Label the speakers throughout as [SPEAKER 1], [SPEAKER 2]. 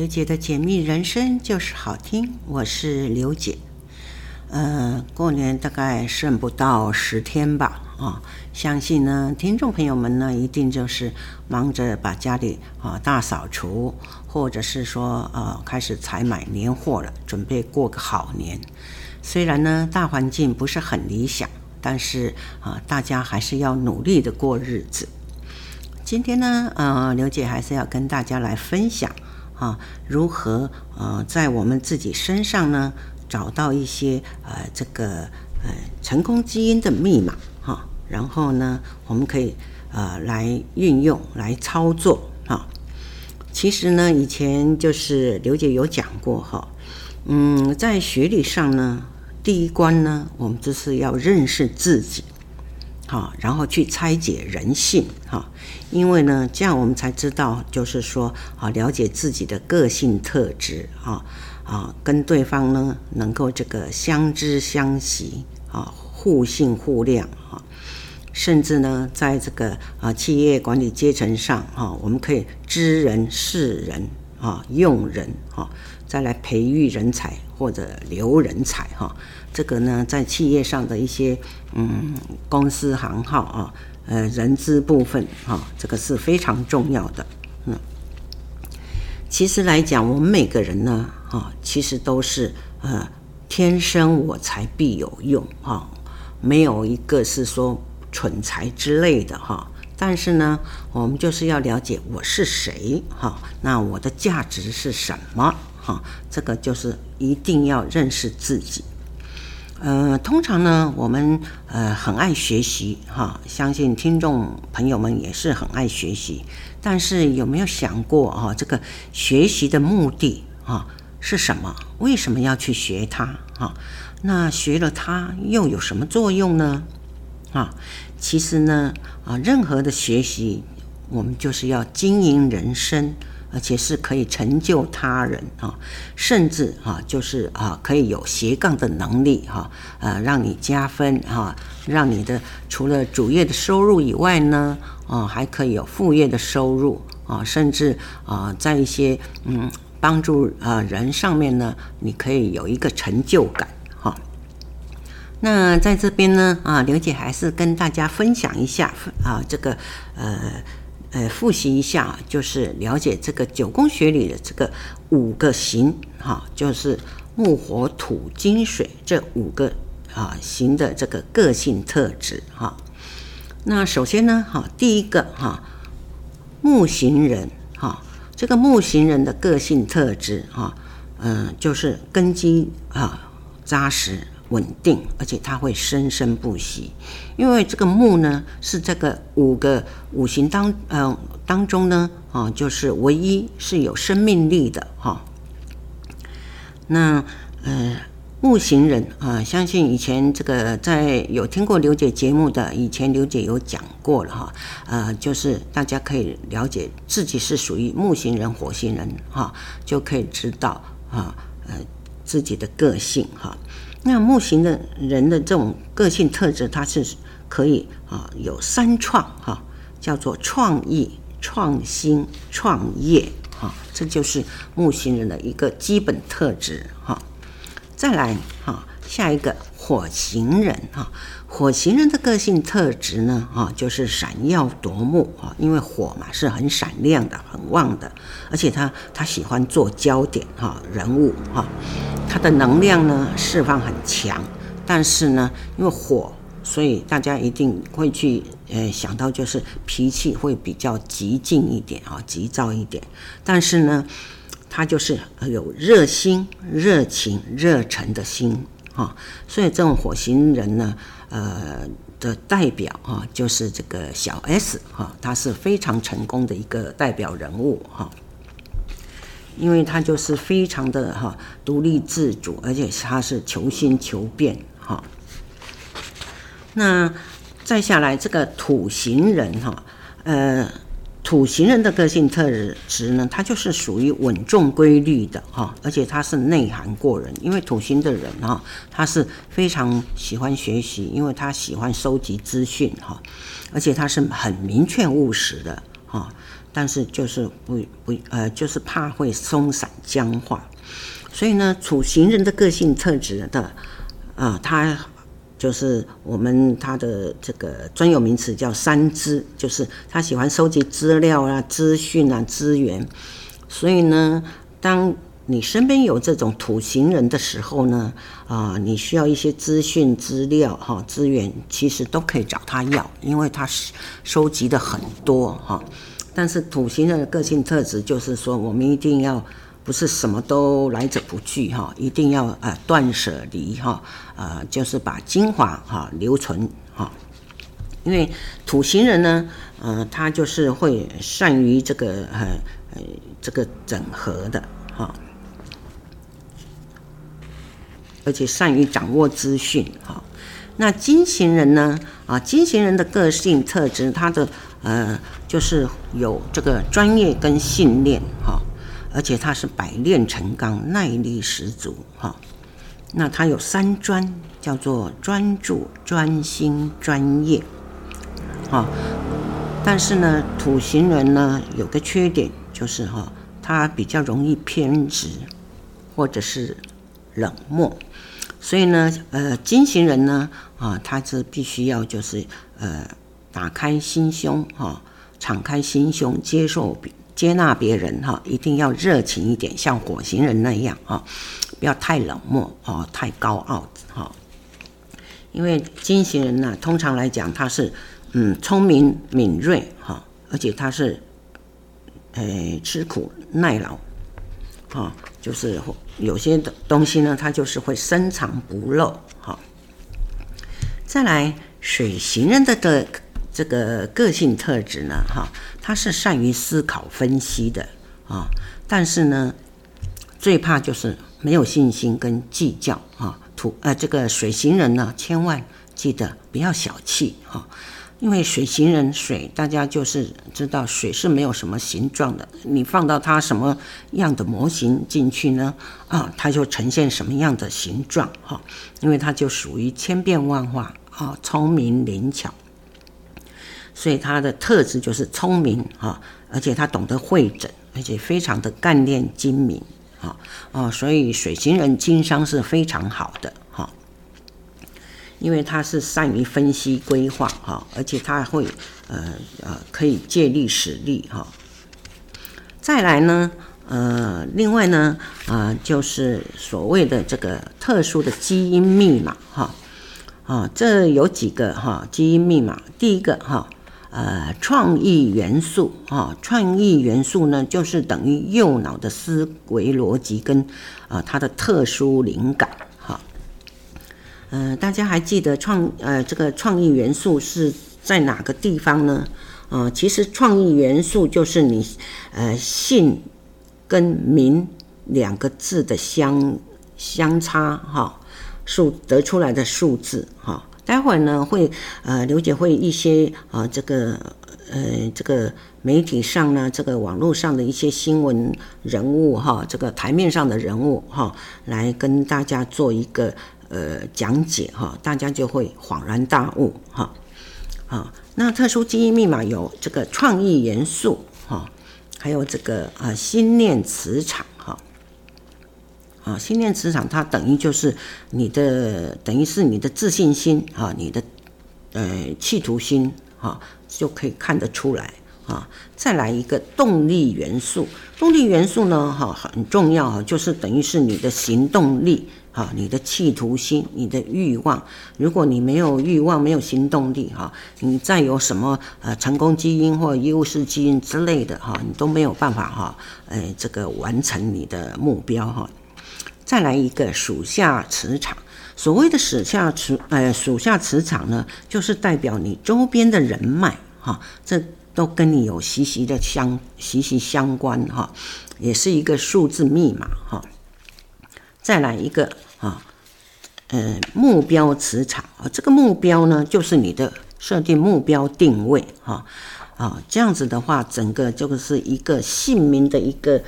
[SPEAKER 1] 刘姐的解密人生就是好听，我是刘姐。呃，过年大概剩不到十天吧，啊、相信呢，听众朋友们呢，一定就是忙着把家里啊、大扫除，或者是说呃开始采买年货了，准备过个好年。虽然呢，大环境不是很理想，但是啊、大家还是要努力的过日子。今天呢，呃，刘姐还是要跟大家来分享啊，如何呃在我们自己身上呢找到一些呃这个呃成功基因的密码哈、然后呢我们可以呃来运用来操作啊。其实呢，以前就是刘姐有讲过哈，嗯，在学理上呢，第一关呢，我们就是要认识自己。好，然后去拆解人性，哈，因为呢，这样我们才知道，就是说，啊，了解自己的个性特质，啊，啊，跟对方呢能够这个相知相惜，啊，互信互谅，啊，甚至呢，在这个啊企业管理阶层上，哈，我们可以知人、识人，啊，用人，哈，再来培育人才或者留人才，哈。这个呢，在企业上的一些嗯公司行号啊，呃人资部分啊，这个是非常重要的。嗯，其实来讲，我们每个人呢，啊，其实都是呃天生我材必有用啊，没有一个是说蠢材之类的哈。但是呢，我们就是要了解我是谁哈，那我的价值是什么哈？这个就是一定要认识自己。呃，通常呢，我们呃很爱学习哈，相信听众朋友们也是很爱学习。但是有没有想过啊，这个学习的目的啊是什么？为什么要去学它啊？那学了它又有什么作用呢？啊，其实呢啊，任何的学习，我们就是要经营人生。而且是可以成就他人啊，甚至啊，就是啊，可以有斜杠的能力哈，呃，让你加分哈，让你的除了主业的收入以外呢，啊，还可以有副业的收入啊，甚至啊，在一些嗯帮助啊人上面呢，你可以有一个成就感哈。那在这边呢，啊，刘姐还是跟大家分享一下啊，这个呃。呃，复习一下，就是了解这个九宫学里的这个五个行，哈，就是木、火、土、金、水这五个啊行的这个个性特质，哈。那首先呢，哈，第一个哈，木行人，哈，这个木行人的个性特质，哈，嗯，就是根基啊扎实。稳定，而且它会生生不息，因为这个木呢是这个五个五行当呃当中呢啊，就是唯一是有生命力的哈。那呃木型人啊，相信以前这个在有听过刘姐节目的，以前刘姐有讲过了哈，呃，就是大家可以了解自己是属于木型人、火星人哈，就可以知道啊呃自己的个性哈。那木型的人的这种个性特质，它是可以啊有三创哈，叫做创意、创新、创业哈，这就是木型人的一个基本特质哈。再来哈，下一个火型人哈。火星人的个性特质呢，哈，就是闪耀夺目啊，因为火嘛是很闪亮的、很旺的，而且他他喜欢做焦点哈，人物哈，他的能量呢释放很强，但是呢，因为火，所以大家一定会去呃想到就是脾气会比较急进一点啊，急躁一点，但是呢，他就是有热心、热情、热忱的心哈，所以这种火星人呢。呃的代表哈，就是这个小 S 哈，他是非常成功的一个代表人物哈，因为他就是非常的哈独立自主，而且他是求新求变哈。那再下来这个土型人哈，呃。土型人的个性特质呢，他就是属于稳重规律的哈，而且他是内涵过人，因为土型的人哈，他是非常喜欢学习，因为他喜欢收集资讯哈，而且他是很明确务实的哈，但是就是不不呃，就是怕会松散僵化，所以呢，土型人的个性特质的啊，他就是我们他的这个专有名词叫三资，就是他喜欢收集资料啊、资讯啊、资源，所以呢，当你身边有这种土型人的时候呢，啊，你需要一些资讯、资料、哈资源，其实都可以找他要，因为他是收集的很多哈。但是土型人的个性特质就是说，我们一定要不是什么都来者不拒哈，一定要啊断舍离哈，呃，就是把精华哈留存哈。因为土型人呢，呃，他就是会善于这个呃呃这个整合的哈。而且善于掌握资讯，哈。那金型人呢？啊，金型人的个性特质，他的呃，就是有这个专业跟信念，哈。而且他是百炼成钢，耐力十足，哈。那他有三专，叫做专注、专心、专业，哈。但是呢，土型人呢，有个缺点，就是哈，他比较容易偏执，或者是冷漠。所以呢，呃，金型人呢，啊，他是必须要就是呃，打开心胸哈、敞开心胸，接受、接纳别人哈、一定要热情一点，像火型人那样啊，不要太冷漠哦，太高傲哈、因为金型人呢，通常来讲他是嗯聪明敏锐哈、而且他是呃吃苦耐劳。哈，就是有些的东西呢，他就是会深藏不露。哈，再来水型人的的这个个性特质呢，哈，他是善于思考分析的啊，但是呢，最怕就是没有信心跟计较啊。土呃，这个水型人呢，千万记得不要小气哈。因为水型人水，大家就是知道水是没有什么形状的，你放到它什么样的模型进去呢？啊，它就呈现什么样的形状哈。因为它就属于千变万化啊，聪明灵巧，所以他的特质就是聪明啊，而且他懂得会诊，而且非常的干练精明啊啊，所以水型人经商是非常好的哈。因为他是善于分析规划哈，而且他会呃呃可以借力使力哈。再来呢，呃，另外呢，啊、呃，就是所谓的这个特殊的基因密码哈，啊，这有几个哈基因密码。第一个哈，呃，创意元素哈，创意元素呢，就是等于右脑的思维逻辑跟啊它的特殊灵感。哈呃，大家还记得创呃这个创意元素是在哪个地方呢？啊、呃，其实创意元素就是你呃姓跟名两个字的相相差哈数得出来的数字哈。待会儿呢会呃刘姐会一些啊、呃、这个呃这个媒体上呢这个网络上的一些新闻人物哈这个台面上的人物哈来跟大家做一个。呃，讲解哈，大家就会恍然大悟哈。啊，那特殊基因密码有这个创意元素哈，还有这个啊心念磁场哈。啊，心念磁场它等于就是你的，等于是你的自信心啊，你的呃企图心哈，就可以看得出来啊。再来一个动力元素，动力元素呢哈很重要哈，就是等于是你的行动力。啊，你的企图心，你的欲望，如果你没有欲望，没有行动力，哈，你再有什么呃成功基因或优势基因之类的，哈，你都没有办法哈，呃，这个完成你的目标，哈。再来一个属下磁场，所谓的属下磁，呃，属下磁场呢，就是代表你周边的人脉，哈，这都跟你有息息的相息息相关，哈，也是一个数字密码，哈。再来一个啊，呃，目标磁场啊，这个目标呢，就是你的设定目标定位哈啊，这样子的话，整个就是一个姓名的一个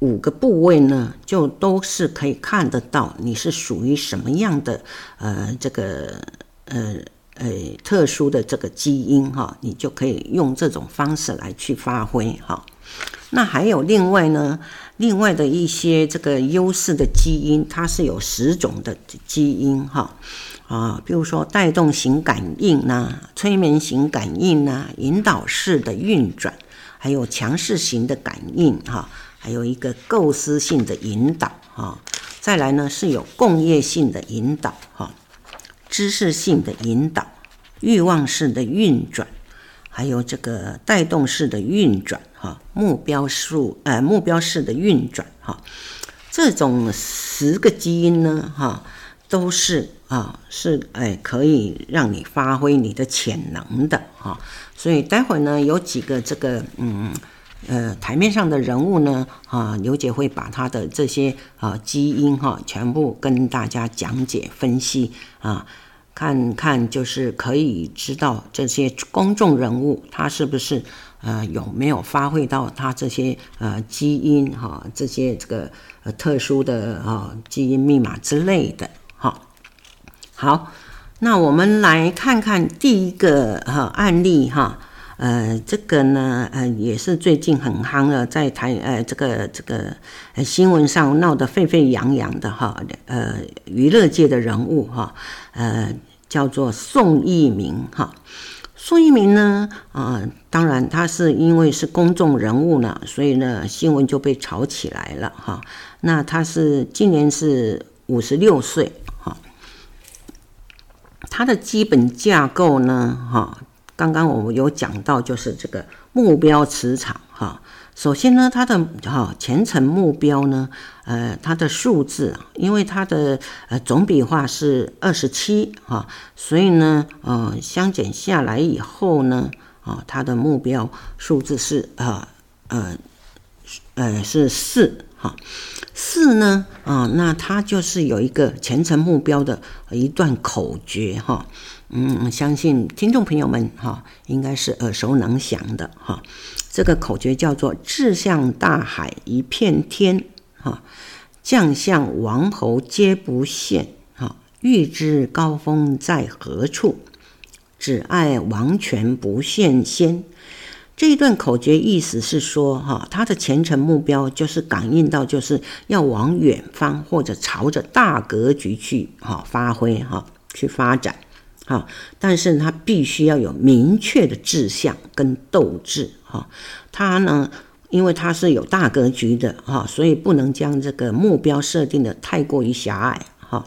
[SPEAKER 1] 五个部位呢，就都是可以看得到你是属于什么样的呃这个呃呃特殊的这个基因哈，你就可以用这种方式来去发挥哈。那还有另外呢，另外的一些这个优势的基因，它是有十种的基因哈啊，比如说带动型感应呐、催眠型感应呐、引导式的运转，还有强势型的感应哈，还有一个构思性的引导哈，再来呢是有共业性的引导哈，知识性的引导，欲望式的运转。还有这个带动式的运转，哈，目标数，呃，目标式的运转，哈，这种十个基因呢，哈，都是啊，是哎，可以让你发挥你的潜能的，哈。所以待会呢，有几个这个，嗯，呃，台面上的人物呢，啊，刘姐会把他的这些啊基因哈，全部跟大家讲解分析啊。看看，就是可以知道这些公众人物他是不是呃有没有发挥到他这些呃基因哈、这些这个呃特殊的啊、基因密码之类的哈、好，那我们来看看第一个哈、案例哈。呃，这个呢，呃，也是最近很夯的，在台呃这个这个新闻上闹得沸沸扬扬的哈，呃，娱乐界的人物哈，呃，叫做宋一鸣哈。宋一鸣呢，啊、当然他是因为是公众人物呢，所以呢新闻就被炒起来了哈。那他是今年是五十六岁哈，他的基本架构呢，哈。刚刚我们有讲到，就是这个目标磁场哈。首先呢，它的哈前程目标呢，呃，它的数字啊，因为它的呃总笔画是二十七哈，所以呢，呃，相减下来以后呢，啊，它的目标数字是啊呃呃是四哈。四呢，啊，那它就是有一个前程目标的一段口诀哈。嗯，相信听众朋友们哈，应该是耳熟能详的哈。这个口诀叫做“志向大海一片天，哈，将相王侯皆不羡，哈，欲知高峰在何处，只爱王权不羡仙”。这一段口诀意思是说，哈，他的前程目标就是感应到，就是要往远方或者朝着大格局去哈发挥哈去发展。好，但是他必须要有明确的志向跟斗志哈。他呢，因为他是有大格局的哈，所以不能将这个目标设定的太过于狭隘哈。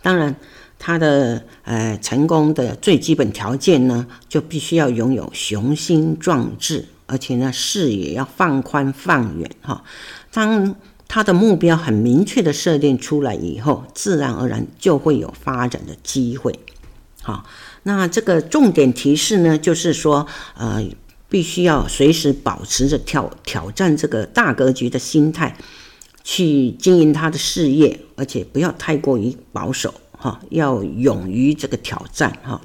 [SPEAKER 1] 当然，他的呃成功的最基本条件呢，就必须要拥有雄心壮志，而且呢视野要放宽放远哈。当他的目标很明确的设定出来以后，自然而然就会有发展的机会。好，那这个重点提示呢，就是说，呃，必须要随时保持着挑挑战这个大格局的心态，去经营他的事业，而且不要太过于保守，哈，要勇于这个挑战，哈。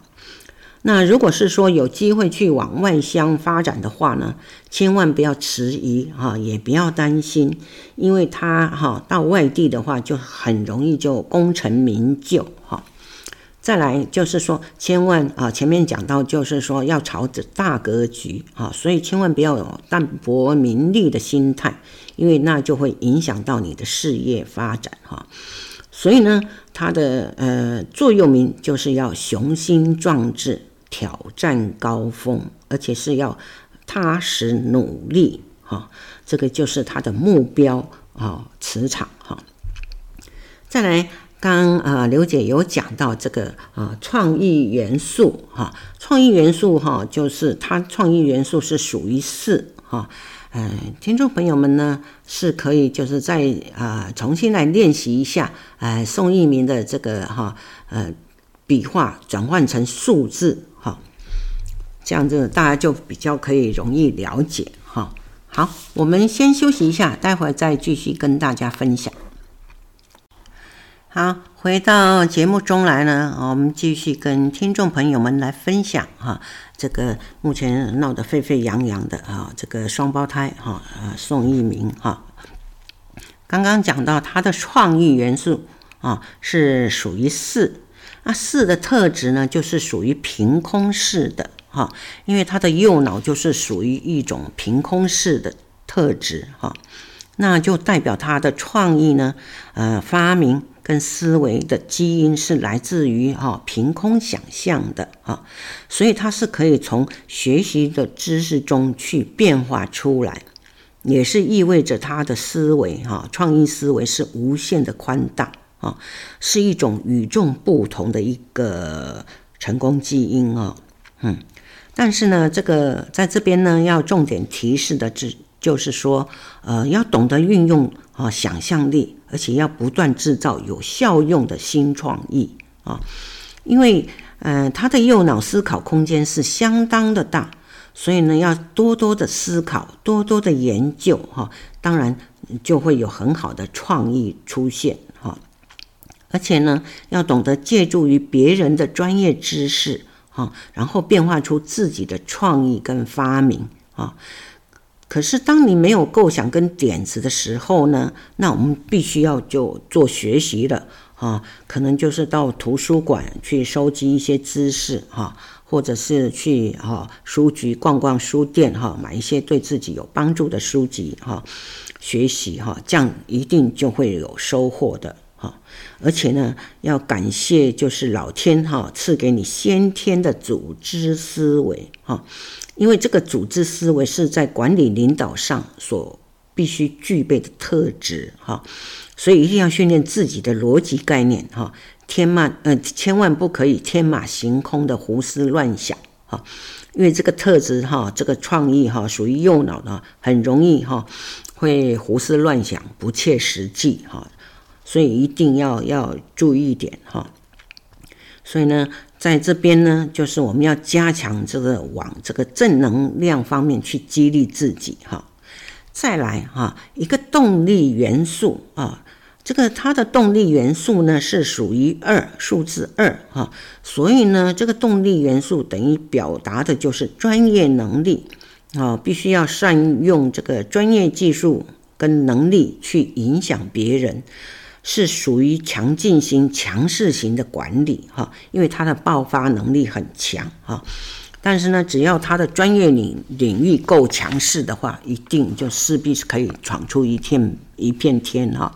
[SPEAKER 1] 那如果是说有机会去往外乡发展的话呢，千万不要迟疑，哈，也不要担心，因为他哈到外地的话，就很容易就功成名就，哈。再来就是说，千万啊，前面讲到就是说要朝着大格局啊，所以千万不要有淡泊名利的心态，因为那就会影响到你的事业发展哈。所以呢，它的呃座右铭就是要雄心壮志，挑战高峰，而且是要踏实努力哈。这个就是他的目标啊，磁场哈。再来。刚啊，刘姐有讲到这个啊，创意元素哈，创意元素哈，就是它创意元素是属于四哈，嗯，听众朋友们呢是可以就是再啊重新来练习一下，呃，宋逸民的这个哈呃笔画转换成数字，这样子大家就比较可以容易了解哈。好，我们先休息一下，待会儿再继续跟大家分享。好，回到节目中来呢，我们继续跟听众朋友们来分享哈，这个目前闹得沸沸扬扬的啊，这个双胞胎哈，呃，宋一鸣哈，刚刚讲到他的创意元素啊是属于四那四的特质呢，就是属于凭空式的哈，因为他的右脑就是属于一种凭空式的特质哈，那就代表他的创意呢，呃，发明跟思维的基因是来自于哈凭空想象的哈，所以他是可以从学习的知识中去变化出来，也是意味着他的思维哈创意思维是无限的宽大。啊，是一种与众不同的一个成功基因哦，嗯，但是呢，这个在这边呢，要重点提示的，就就是说，呃，要懂得运用啊想象力，而且要不断制造有效用的新创意啊，因为，呃，他的右脑思考空间是相当的大，所以呢，要多多的思考，多多的研究哈，当然就会有很好的创意出现哈。而且呢，要懂得借助于别人的专业知识，啊，然后变化出自己的创意跟发明，啊。可是当你没有构想跟点子的时候呢，那我们必须要就做学习了，啊，可能就是到图书馆去收集一些知识，哈，或者是去哈书局逛逛书店，哈，买一些对自己有帮助的书籍，哈，学习，哈，这样一定就会有收获的。而且呢，要感谢就是老天哈赐给你先天的组织思维哈，因为这个组织思维是在管理领导上所必须具备的特质哈，所以一定要训练自己的逻辑概念哈，天马呃千万不可以天马行空的胡思乱想哈，因为这个特质哈，这个创意哈属于右脑的，很容易哈会胡思乱想，不切实际哈。所以一定要要注意一点哈，所以呢，在这边呢，就是我们要加强这个往这个正能量方面去激励自己哈。再来哈，一个动力元素啊，这个它的动力元素呢是属于二，数字二哈，所以呢，这个动力元素等于表达的就是专业能力啊，必须要善用这个专业技术跟能力去影响别人。是属于强劲型、强势型的管理哈，因为他的爆发能力很强哈。但是呢，只要他的专业领领域够强势的话，一定就势必是可以闯出一片一片天哈。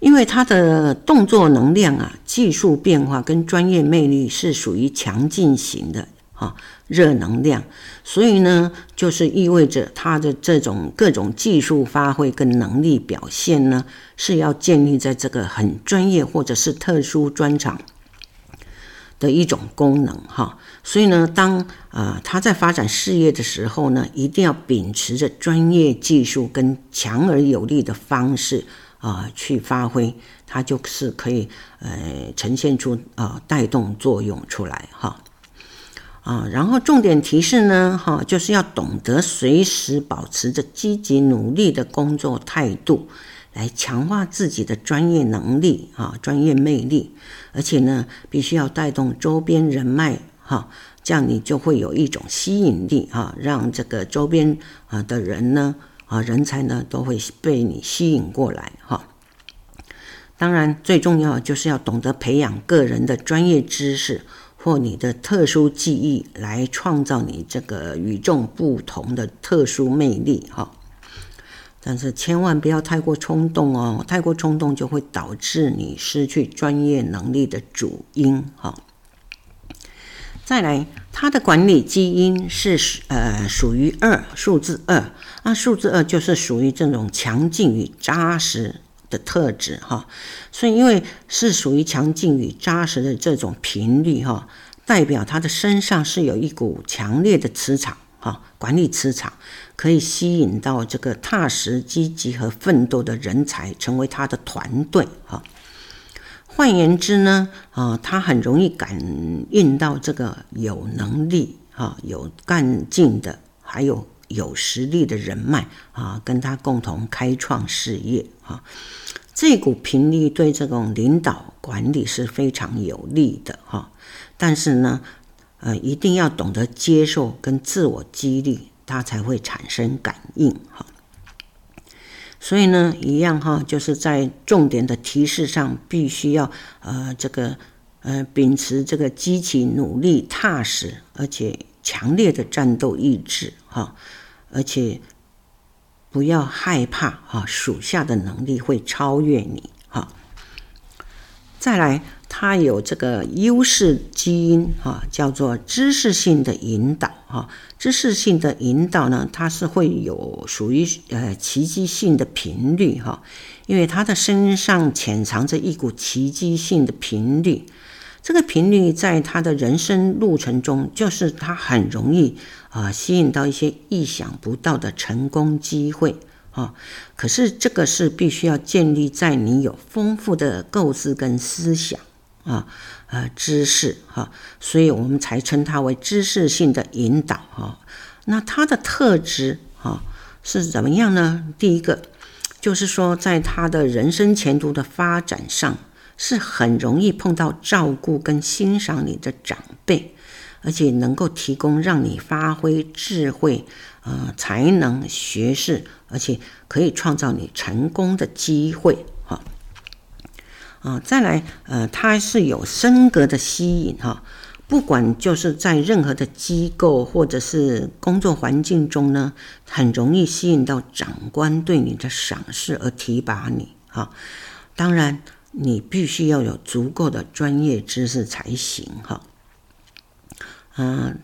[SPEAKER 1] 因为他的动作能量啊、技术变化跟专业魅力是属于强劲型的。哈，热能量，所以呢，就是意味着他的这种各种技术发挥跟能力表现呢，是要建立在这个很专业或者是特殊专长的一种功能哈。所以呢，当、呃、他在发展事业的时候呢，一定要秉持着专业技术跟强而有力的方式啊、去发挥，他就是可以呃呈现出啊、呃、带动作用出来哈。啊，然后重点提示呢，哈，就是要懂得随时保持着积极努力的工作态度，来强化自己的专业能力啊，专业魅力，而且呢，必须要带动周边人脉哈，这样你就会有一种吸引力啊，让这个周边啊的人呢啊人才呢都会被你吸引过来哈。当然，最重要就是要懂得培养个人的专业知识。或你的特殊技艺来创造你这个与众不同的特殊魅力哈，但是千万不要太过冲动哦，太过冲动就会导致你失去专业能力的主因哈。再来，它的管理基因是呃属于二，数字二，那数字二就是属于这种强劲与扎实的特质哈，所以因为是属于强劲与扎实的这种频率哈，代表他的身上是有一股强烈的磁场哈，管理磁场可以吸引到这个踏实、积极和奋斗的人才成为他的团队哈。换言之呢，啊，他很容易感应到这个有能力哈、有干劲的，还有有实力的人脉啊，跟他共同开创事业啊。这股频率对这种领导管理是非常有利的哈，但是呢，呃，一定要懂得接受跟自我激励，它才会产生感应哈。所以呢，一样哈，就是在重点的提示上，必须要呃这个呃，秉持这个积极努力、踏实而且强烈的战斗意志，哈，而且不要害怕，哈，属下的能力会超越你，哈。再来。他有这个优势基因哈，叫做知识性的引导哈。知识性的引导呢，它是会有属于呃奇迹性的频率哈，因为他的身上潜藏着一股奇迹性的频率。这个频率在他的人生路程中，就是他很容易啊吸引到一些意想不到的成功机会。啊，可是这个是必须要建立在你有丰富的构思跟思想。啊，呃，知识哈，所以我们才称它为知识性的引导哈。那它的特质哈是怎么样呢？第一个就是说，在他的人生前途的发展上，是很容易碰到照顾跟欣赏你的长辈，而且能够提供让你发挥智慧、呃才能、学识，而且可以创造你成功的机会。哈啊，再来，呃，它是有升格的吸引哈，不管就是在任何的机构或者是工作环境中呢，很容易吸引到长官对你的赏识而提拔你哈。当然，你必须要有足够的专业知识才行哈。嗯。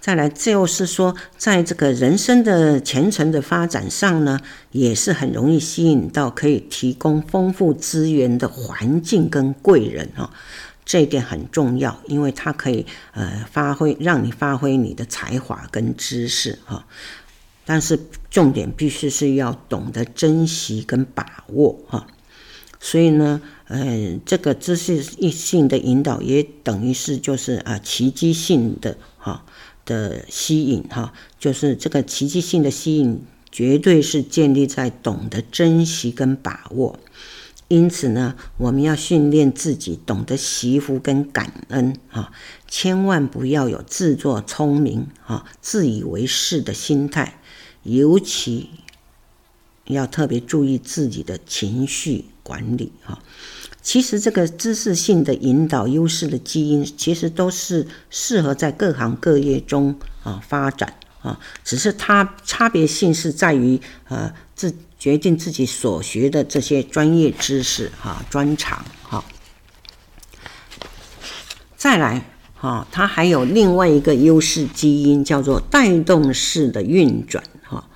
[SPEAKER 1] 再来，就是说，在这个人生的前程的发展上呢，也是很容易吸引到可以提供丰富资源的环境跟贵人哈，这一点很重要，因为它可以呃发挥，让你发挥你的才华跟知识哈。但是重点必须是要懂得珍惜跟把握哈。所以呢，呃，这个知识性的引导也等于是就是啊奇迹性的哈。的吸引哈，就是这个奇迹性的吸引，绝对是建立在懂得珍惜跟把握。因此呢，我们要训练自己懂得惜福跟感恩啊，千万不要有自作聪明啊、自以为是的心态，尤其要特别注意自己的情绪管理哈。其实这个知识性的引导优势的基因，其实都是适合在各行各业中啊发展啊，只是它差别性是在于呃自决定自己所学的这些专业知识哈专长哈。再来哈，它还有另外一个优势基因叫做带动式的运转哈，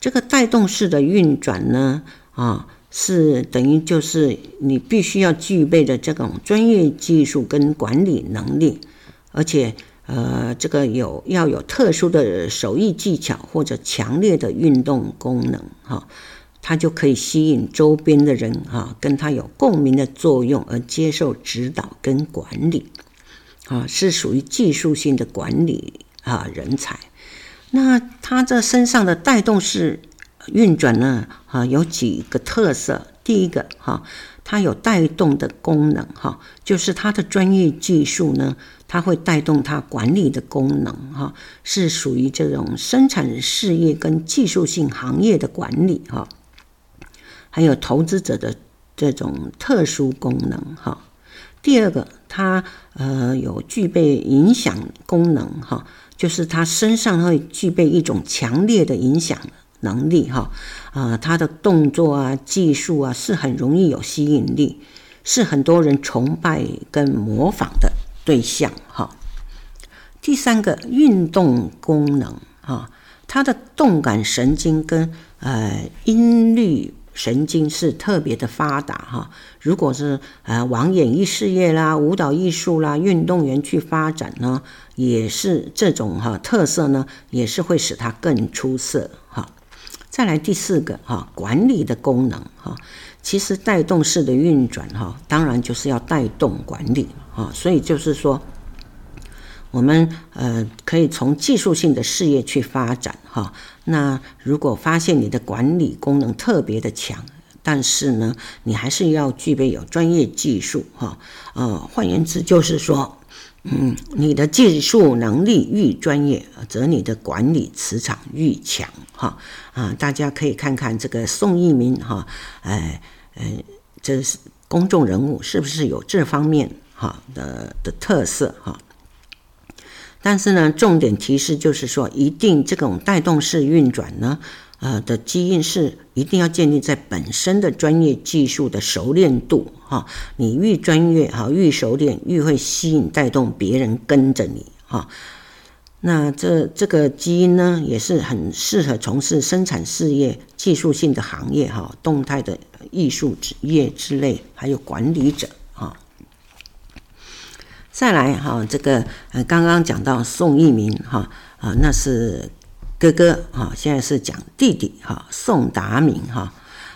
[SPEAKER 1] 这个带动式的运转呢啊。是等于就是你必须要具备的这种专业技术跟管理能力，而且呃，这个有要有特殊的手艺技巧或者强烈的运动功能哈，它就可以吸引周边的人哈，跟他有共鸣的作用而接受指导跟管理啊，是属于技术性的管理啊人才。那他这身上的带动是。运转呢，哈，有几个特色。第一个，哈，它有带动的功能，哈，就是它的专业技术呢，它会带动它管理的功能，哈，是属于这种生产事业跟技术性行业的管理，哈，还有投资者的这种特殊功能，哈。第二个，它呃有具备影响功能，哈，就是它身上会具备一种强烈的影响。能力哈啊，他的动作啊、技术啊，是很容易有吸引力，是很多人崇拜跟模仿的对象哈。第三个运动功能哈，他的动感神经跟呃音律神经是特别的发达哈。如果是呃往演艺事业啦、舞蹈艺术啦、运动员去发展呢，也是这种哈特色呢，也是会使他更出色。再来第四个哈，管理的功能哈，其实带动式的运转哈，当然就是要带动管理哈，所以就是说，我们呃可以从技术性的事业去发展哈。那如果发现你的管理功能特别的强，但是呢，你还是要具备有专业技术哈。呃，换言之就是说。嗯，你的技术能力愈专业，则你的管理磁场愈强，哈啊！大家可以看看这个宋一鸣哈，哎，呃，这是公众人物是不是有这方面哈的的特色哈。但是呢，重点提示就是说，一定这种带动式运转呢，呃的基因是一定要建立在本身的专业技术的熟练度哈。你愈专业哈，愈熟练，愈会吸引带动别人跟着你哈。那这这个基因呢，也是很适合从事生产事业、技术性的行业哈，动态的艺术职业之类，还有管理者啊。再来哈，这个呃，刚刚讲到宋一鸣哈啊，那是哥哥哈，现在是讲弟弟哈，宋达明哈。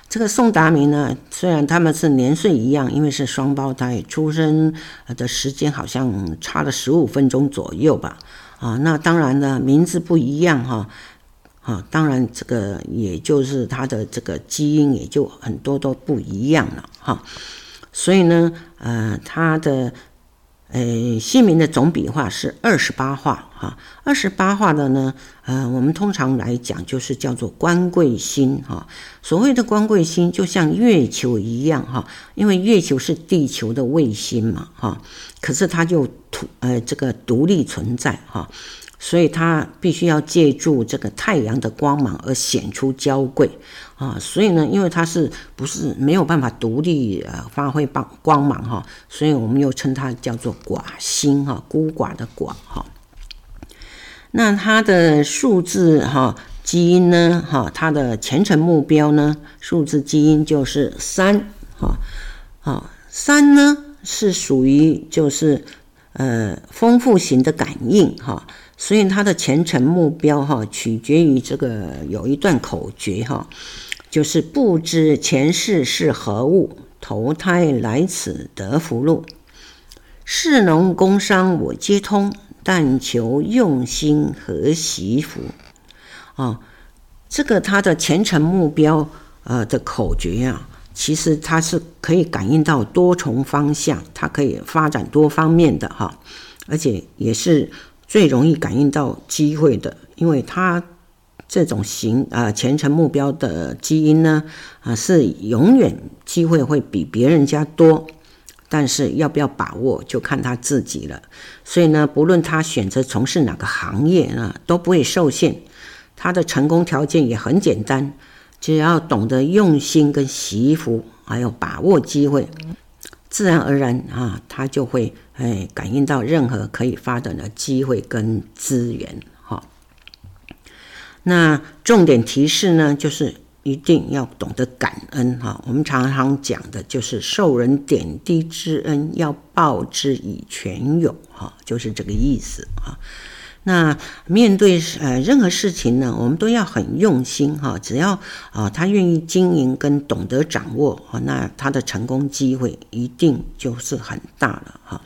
[SPEAKER 1] 这个宋达明呢，虽然他们是年岁一样，因为是双胞胎，出生的时间好像差了十五分钟左右吧。啊，那当然呢，名字不一样哈，啊，当然这个也就是他的这个基因也就很多都不一样了哈，所以呢，呃，他的。呃，姓名的总笔画是二十八画哈，二十八画的呢，呃，我们通常来讲就是叫做官贵星哈。所谓的官贵星，就像月球一样哈，因为月球是地球的卫星嘛哈，可是它就独呃这个独立存在哈。所以它必须要借助这个太阳的光芒而显出娇贵啊！所以呢，因为它是不是没有办法独立呃发挥光光芒哈，所以我们又称它叫做寡星哈，孤寡的寡哈。那它的数字哈基因呢哈，它的前程目标呢数字基因就是三哈啊，三呢是属于就是呃丰富型的感应哈。所以他的前程目标哈，取决于这个有一段口诀哈，就是不知前世是何物，投胎来此得福禄。士农工商我皆通，但求用心和惜福。啊，这个他的前程目标呃的口诀啊，其实它是可以感应到多重方向，它可以发展多方面的哈，而且也是。最容易感应到机会的，因为他这种型啊前程目标的基因呢啊是永远机会会比别人家多，但是要不要把握就看他自己了。所以呢，不论他选择从事哪个行业啊，都不会受限。他的成功条件也很简单，只要懂得用心跟惜福，还有把握机会。自然而然啊，他就会哎感应到任何可以发展的机会跟资源哈。那重点提示呢，就是一定要懂得感恩哈。我们常常讲的就是受人点滴之恩，要报之以泉涌哈，就是这个意思啊。那面对呃任何事情呢，我们都要很用心哈。只要啊他愿意经营跟懂得掌握啊，那他的成功机会一定就是很大了哈。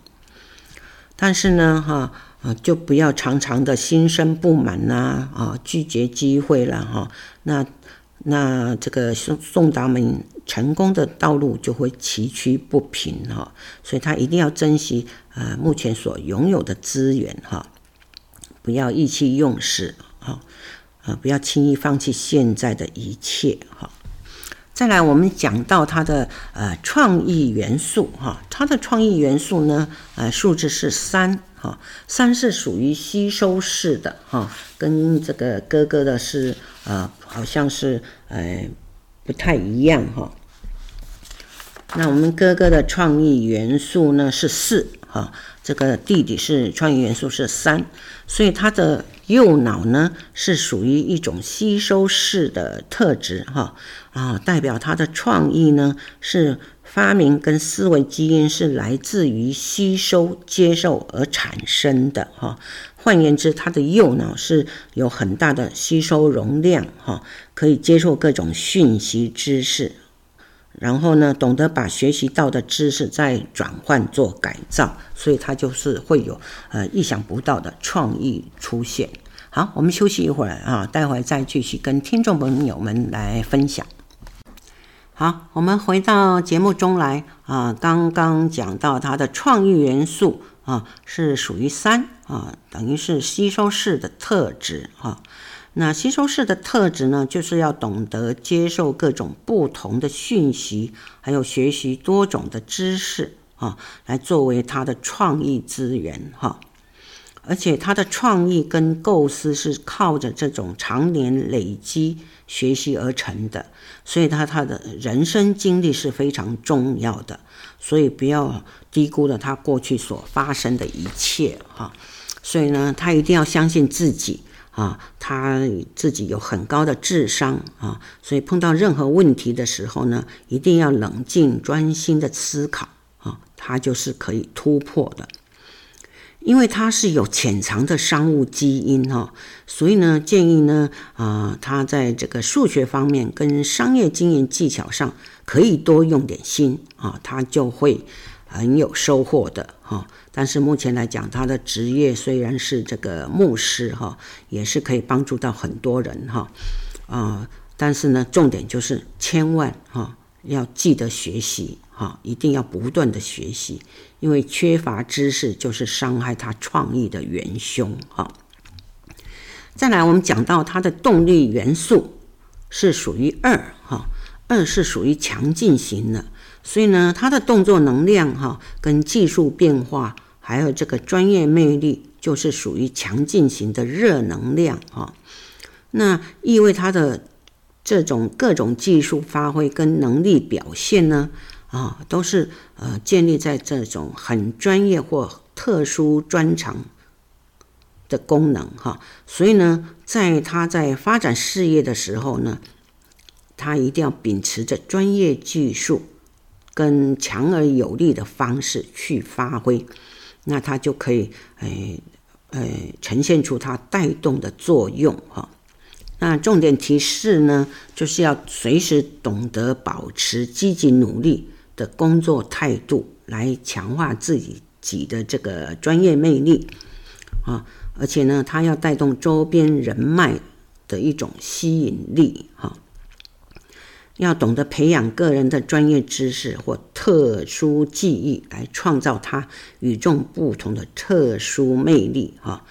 [SPEAKER 1] 但是呢哈啊，就不要常常的心生不满呐啊，拒绝机会了哈。那那这个宋宋达明成功的道路就会崎岖不平哈。所以他一定要珍惜呃目前所拥有的资源哈。不要意气用事，哈，啊，不要轻易放弃现在的一切，哈。再来，我们讲到它的呃创意元素，哈，它的创意元素呢，呃，数字是三，哈，三是属于吸收式的，哈，跟这个哥哥的是呃，好像是呃不太一样，哈。那我们哥哥的创意元素呢是四，哈。这个弟弟是创意元素是三，所以他的右脑呢是属于一种吸收式的特质哈啊，代表他的创意呢是发明跟思维基因是来自于吸收接受而产生的哈。换言之，他的右脑是有很大的吸收容量哈，可以接受各种讯息知识。然后呢，懂得把学习到的知识再转换做改造，所以他就是会有呃意想不到的创意出现。好，我们休息一会儿啊，待会儿再继续跟听众朋友们来分享。好，我们回到节目中来啊，刚刚讲到它的创意元素啊是属于三啊，等于是吸收式的特质啊。那吸收式的特质呢，就是要懂得接受各种不同的讯息，还有学习多种的知识啊，来作为他的创意资源哈。而且他的创意跟构思是靠着这种常年累积学习而成的，所以他他的人生经历是非常重要的，所以不要低估了他过去所发生的一切哈。所以呢，他一定要相信自己啊，他自己有很高的智商啊，所以碰到任何问题的时候呢，一定要冷静专心的思考啊，他就是可以突破的。因为他是有潜藏的商务基因哈，所以呢，建议呢，啊，他在这个数学方面跟商业经营技巧上可以多用点心啊，他就会很有收获的哈。但是目前来讲，他的职业虽然是这个牧师哈，也是可以帮助到很多人哈，啊，但是呢，重点就是千万哈要记得学习。哈，一定要不断的学习，因为缺乏知识就是伤害他创意的元凶。哈，再来，我们讲到他的动力元素是属于二，哈，二是属于强劲型的，所以呢，他的动作能量，哈，跟技术变化，还有这个专业魅力，就是属于强劲型的热能量，哈，那意味他的这种各种技术发挥跟能力表现呢，啊，都是呃建立在这种很专业或特殊专长的功能哈，所以呢，在他在发展事业的时候呢，他一定要秉持着专业技术跟强而有力的方式去发挥，那他就可以诶诶呈现出他带动的作用哈。那重点提示呢，就是要随时懂得保持积极努力的工作态度来强化自己己的这个专业魅力啊，而且呢，他要带动周边人脉的一种吸引力哈，要懂得培养个人的专业知识或特殊技艺来创造他与众不同的特殊魅力哈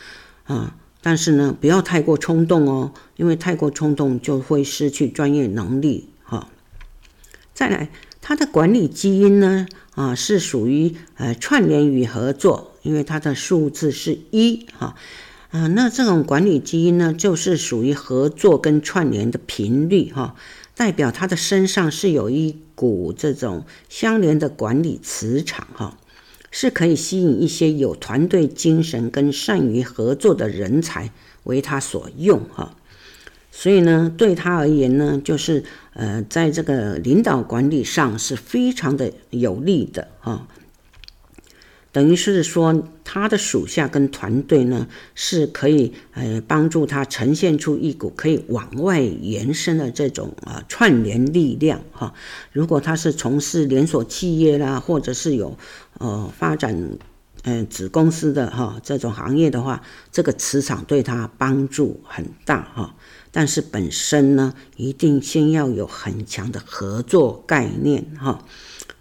[SPEAKER 1] 啊，但是呢，不要太过冲动哦，因为太过冲动就会失去专业能力哈。再来。它的管理基因呢，啊，是属于呃串联与合作，因为它的数字是一哈，啊，那这种管理基因呢，就是属于合作跟串联的频率哈，代表他的身上是有一股这种相连的管理磁场哈，是可以吸引一些有团队精神跟善于合作的人才为他所用哈。所以呢，对他而言呢，就是呃，在这个领导管理上是非常的有利的哈。等于是说，他的属下跟团队呢，是可以呃帮助他呈现出一股可以往外延伸的这种啊串联力量哈。如果他是从事连锁企业啦，或者是有呃发展呃子公司的哈这种行业的话，这个磁场对他帮助很大哈。但是本身呢，一定先要有很强的合作概念哈，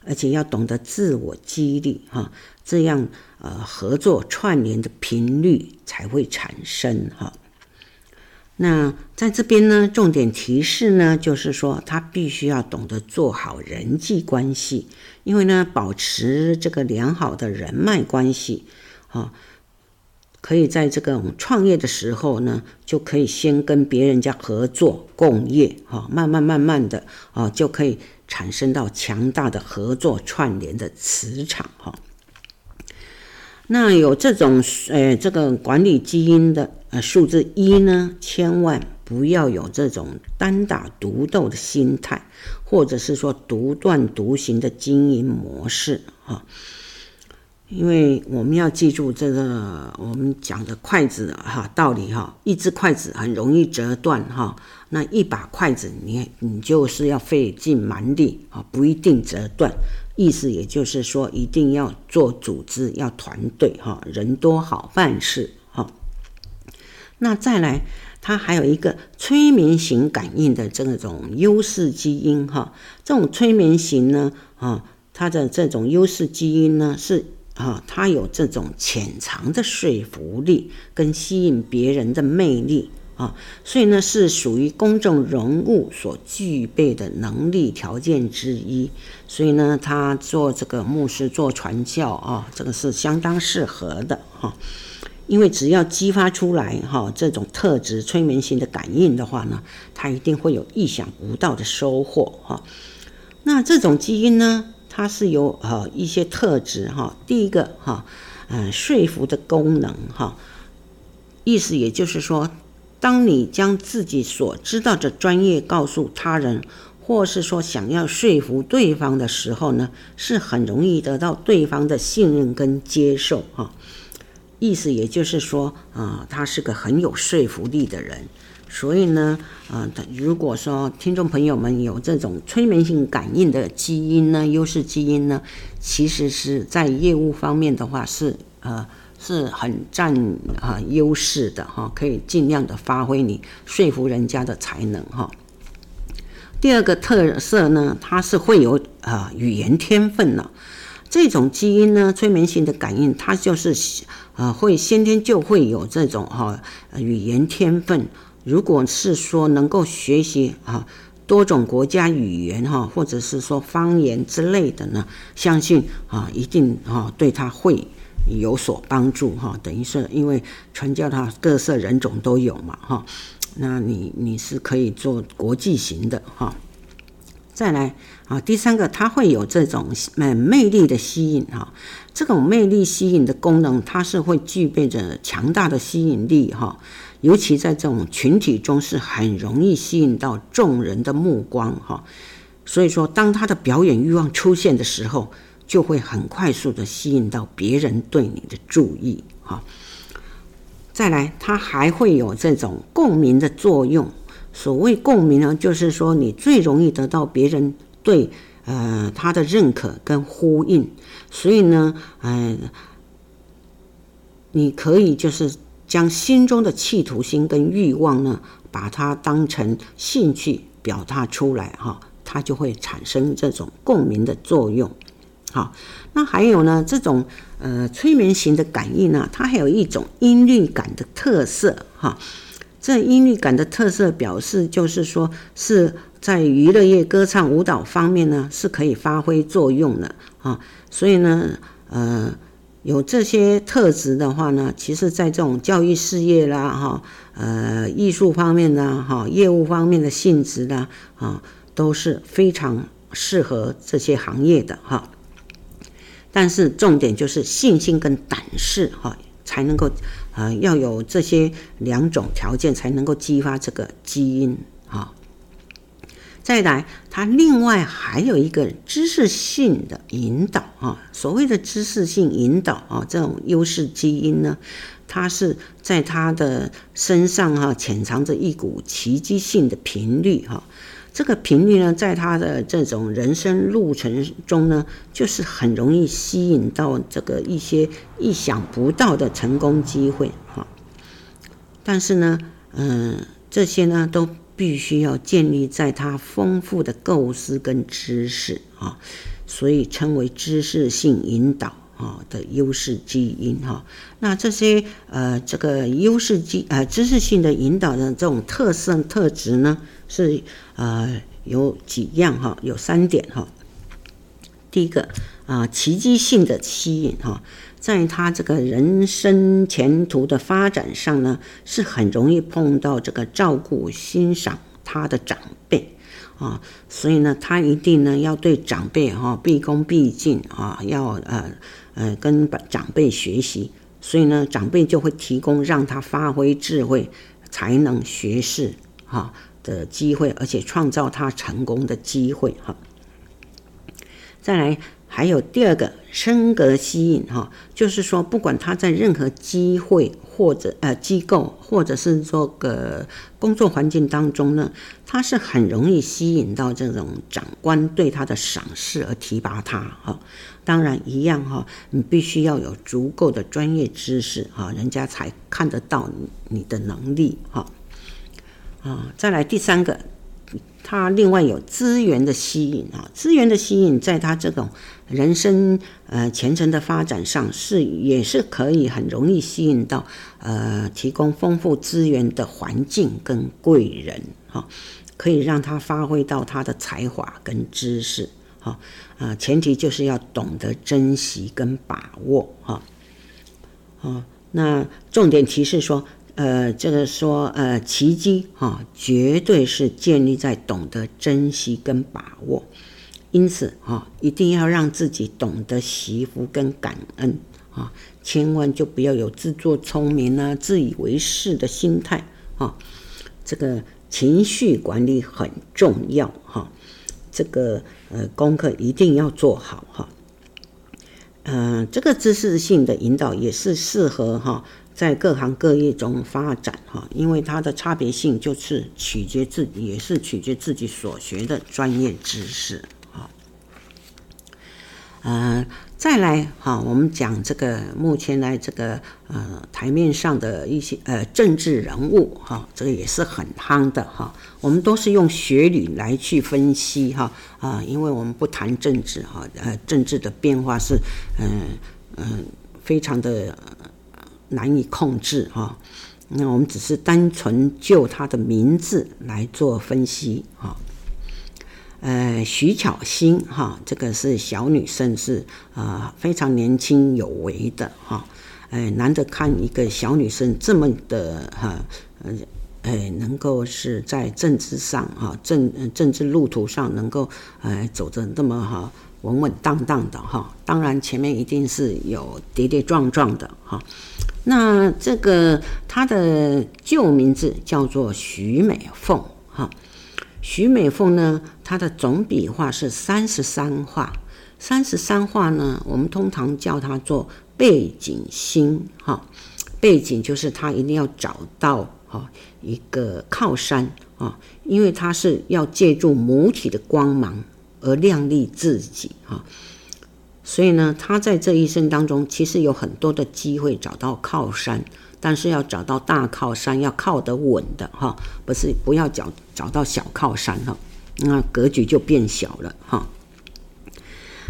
[SPEAKER 1] 而且要懂得自我激励哈，这样呃合作串联的频率才会产生哈。那在这边呢，重点提示呢，就是说他必须要懂得做好人际关系，因为呢，保持这个良好的人脉关系啊。可以在这个创业的时候呢，就可以先跟别人家合作共业，哈，慢慢慢慢的啊，就可以产生到强大的合作串联的磁场，哈。那有这种呃这个管理基因的呃数字一呢，千万不要有这种单打独斗的心态，或者是说独断独行的经营模式，哈。因为我们要记住这个我们讲的筷子哈道理哈，一只筷子很容易折断哈，那一把筷子你你就是要费尽蛮力啊，不一定折断。意思也就是说，一定要做组织，要团队哈，人多好办事哈。那再来，它还有一个催眠型感应的这种优势基因哈，这种催眠型呢啊，它的这种优势基因呢是。啊，他有这种潜藏的说服力跟吸引别人的魅力啊，所以呢是属于公众人物所具备的能力条件之一，所以呢他做这个牧师做传教啊，这个是相当适合的哈，因为只要激发出来哈这种特质催眠性的感应的话呢，他一定会有意想不到的收获哈。那这种基因呢，它是有呃一些特质哈，第一个哈，嗯，说服的功能哈。意思也就是说，当你将自己所知道的专业告诉他人，或是说想要说服对方的时候呢，是很容易得到对方的信任跟接受哈。意思也就是说，啊，他是个很有说服力的人。所以呢，啊，如果说听众朋友们有这种催眠性感应的基因呢，优势基因呢，其实是在业务方面的话是呃。是很占啊优势的哈，可以尽量的发挥你说服人家的才能哈。第二个特色呢，它是会有啊语言天分呢。这种基因呢，催眠性的感应，它就是啊会先天就会有这种哈语言天分。如果是说能够学习啊多种国家语言哈，或者是说方言之类的呢，相信啊一定啊对他会。有所帮助哈，等于是因为传教他各色人种都有嘛哈，那你你是可以做国际型的哈。再来啊，第三个它会有这种嗯魅力的吸引哈，这种魅力吸引的功能，它是会具备着强大的吸引力哈，尤其在这种群体中是很容易吸引到众人的目光哈。所以说，当他的表演欲望出现的时候，就会很快速的吸引到别人对你的注意，哈。再来，它还会有这种共鸣的作用。所谓共鸣呢，就是说你最容易得到别人对呃他的认可跟呼应。所以呢，嗯、呃，你可以就是将心中的企图心跟欲望呢，把它当成兴趣表达出来，哈，它就会产生这种共鸣的作用。好，那还有呢，这种呃催眠型的感应呢，它还有一种音律感的特色哈。这音律感的特色表示就是说是在娱乐业、歌唱、舞蹈方面呢是可以发挥作用的啊。所以呢，呃，有这些特质的话呢，其实在这种教育事业啦哈，呃，艺术方面呢哈，业务方面的性质啦啊，都是非常适合这些行业的哈。但是重点就是信心跟胆识哈，才能够呃要有这些两种条件，才能够激发这个基因。再来，它另外还有一个知识性的引导啊，所谓的知识性引导啊，这种优势基因呢，它是在它的身上哈潜藏着一股奇迹性的频率哈。这个频率呢，在他的这种人生路程中呢，就是很容易吸引到这个一些意想不到的成功机会哈。但是呢，嗯，这些呢都必须要建立在他丰富的构思跟知识啊，所以称为知识性引导啊的优势基因哈。那这些呃，这个优势基呃知识性的引导的这种特色特质呢，是呃有几样哈，有三点哈。第一个啊，奇迹性的吸引哈，在他这个人生前途的发展上呢，是很容易碰到这个照顾欣赏他的长辈啊，所以呢，他一定呢要对长辈哈毕恭毕敬啊，要呃呃跟长辈学习，所以呢，长辈就会提供让他发挥智慧、才能、学识哈。的机会，而且创造他成功的机会哈。再来，还有第二个升格吸引哈，就是说，不管他在任何机会或者呃机构，或者是说个工作环境当中呢，他是很容易吸引到这种长官对他的赏识而提拔他哈。当然一样哈，你必须要有足够的专业知识哈，人家才看得到你的能力哈。啊，再来第三个，他另外有资源的吸引啊，资源的吸引，在他这种人生呃前程的发展上是也是可以很容易吸引到呃提供丰富资源的环境跟贵人哈，可以让他发挥到他的才华跟知识哈啊，前提就是要懂得珍惜跟把握哈，啊，那重点提示说。呃，这个说，呃，奇迹哈、绝对是建立在懂得珍惜跟把握，因此哈、一定要让自己懂得惜福跟感恩啊、千万就不要有自作聪明啊、自以为是的心态啊、这个情绪管理很重要哈、这个呃功课一定要做好哈，嗯、呃，这个知识性的引导也是适合哈。在各行各业中发展哈，因为它的差别性就是取决自己，也是取决自己所学的专业知识啊。呃，再来哈，我们讲这个目前来这个呃台面上的一些呃政治人物哈，这个也是很夯的哈。我们都是用学理来去分析哈啊，因为我们不谈政治哈，呃，政治的变化是嗯嗯非常的。难以控制哈，那我们只是单纯就他的名字来做分析哈。呃，徐巧芯哈，这个是小女生，是啊非常年轻有为的哈。哎，难得看一个小女生这么的哈，呃，哎，能够是在政治上哈政政治路途上能够哎走着那么哈稳稳当当的哈。当然前面一定是有跌跌撞撞的哈。那这个她的旧名字叫做徐美凤，哈，徐美凤呢，她的总笔画是三十三画，三十三画呢，我们通常叫它做背景星，哈，背景就是她一定要找到哈一个靠山啊，因为她是要借助母体的光芒而亮丽自己，哈。所以呢，他在这一生当中，其实有很多的机会找到靠山，但是要找到大靠山，要靠得稳的哈，不是不要找找到小靠山哈，那格局就变小了哈。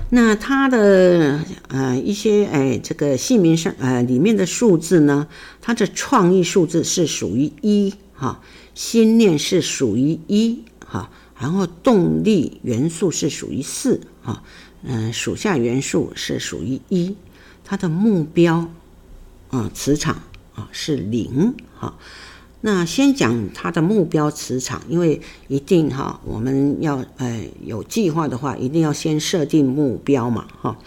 [SPEAKER 1] 那他的呃一些哎这个姓名上呃里面的数字呢，他的创意数字是属于一哈，心念是属于一哈，然后动力元素是属于四哈。嗯，属下元素是属于一，它的目标，啊，磁场啊是零，哈。那先讲它的目标磁场，因为一定哈，我们要呃有计划的话，一定要先设定目标嘛，哈。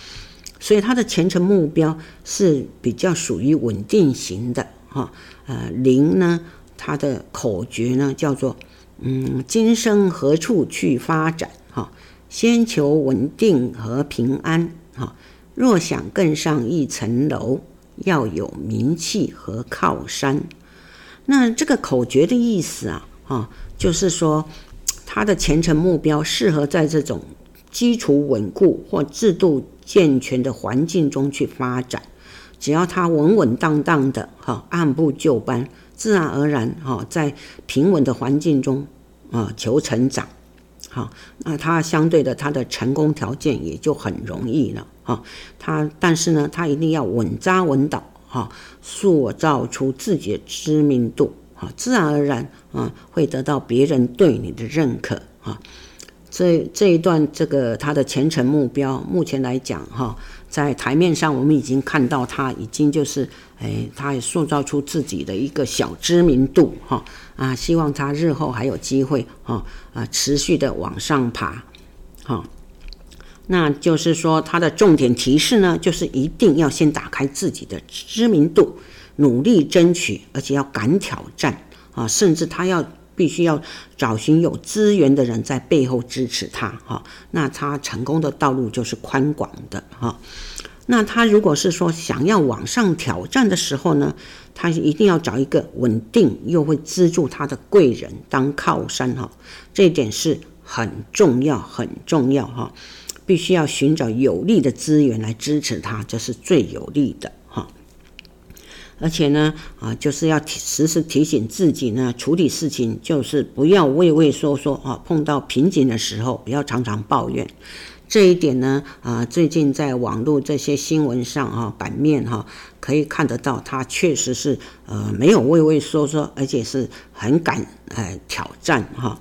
[SPEAKER 1] 所以它的前程目标是比较属于稳定型的，哈。呃，零呢，它的口诀呢叫做，嗯，今生何处去发展，哈。先求稳定和平安，哈。若想更上一层楼，要有名气和靠山。那这个口诀的意思啊，哈，就是说他的前程目标适合在这种基础稳固或制度健全的环境中去发展。只要他稳稳当当的，哈，按部就班，自然而然，哈，在平稳的环境中，啊，求成长。好，那他相对的，他的成功条件也就很容易了。哈，他但是呢，他一定要稳扎稳打，哈，塑造出自己的知名度，哈，自然而然啊，会得到别人对你的认可。哈，这这一段这个他的前程目标，目前来讲，哈。在台面上，我们已经看到他已经就是，哎，他也塑造出自己的一个小知名度，哈啊，希望他日后还有机会，哈啊，持续的往上爬，哈。那就是说，他的重点提示呢，就是一定要先打开自己的知名度，努力争取，而且要敢挑战，啊，甚至他要。必须要找寻有资源的人在背后支持他，哈，那他成功的道路就是宽广的，哈。那他如果是说想要往上挑战的时候呢，他一定要找一个稳定又会资助他的贵人当靠山，哈，这一点是很重要，很重要，哈。必须要寻找有利的资源来支持他，这是最有利的，而且呢，啊，就是要时时提醒自己呢，处理事情就是不要畏畏缩缩啊，碰到瓶颈的时候不要常常抱怨。这一点呢，啊，最近在网络这些新闻上啊，版面哈，可以看得到，他确实是呃没有畏畏缩缩，而且是很敢呃挑战哈。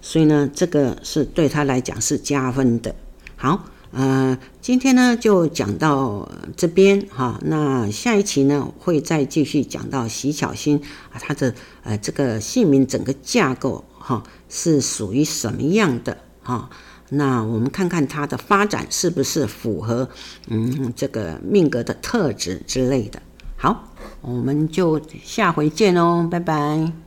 [SPEAKER 1] 所以呢，这个是对他来讲是加分的。好。呃，今天呢就讲到这边哈，那下一期呢会再继续讲到徐巧芯啊，他的呃这个姓名整个架构哈是属于什么样的哈？那我们看看他的发展是不是符合嗯这个命格的特质之类的。好，我们就下回见哦，拜拜。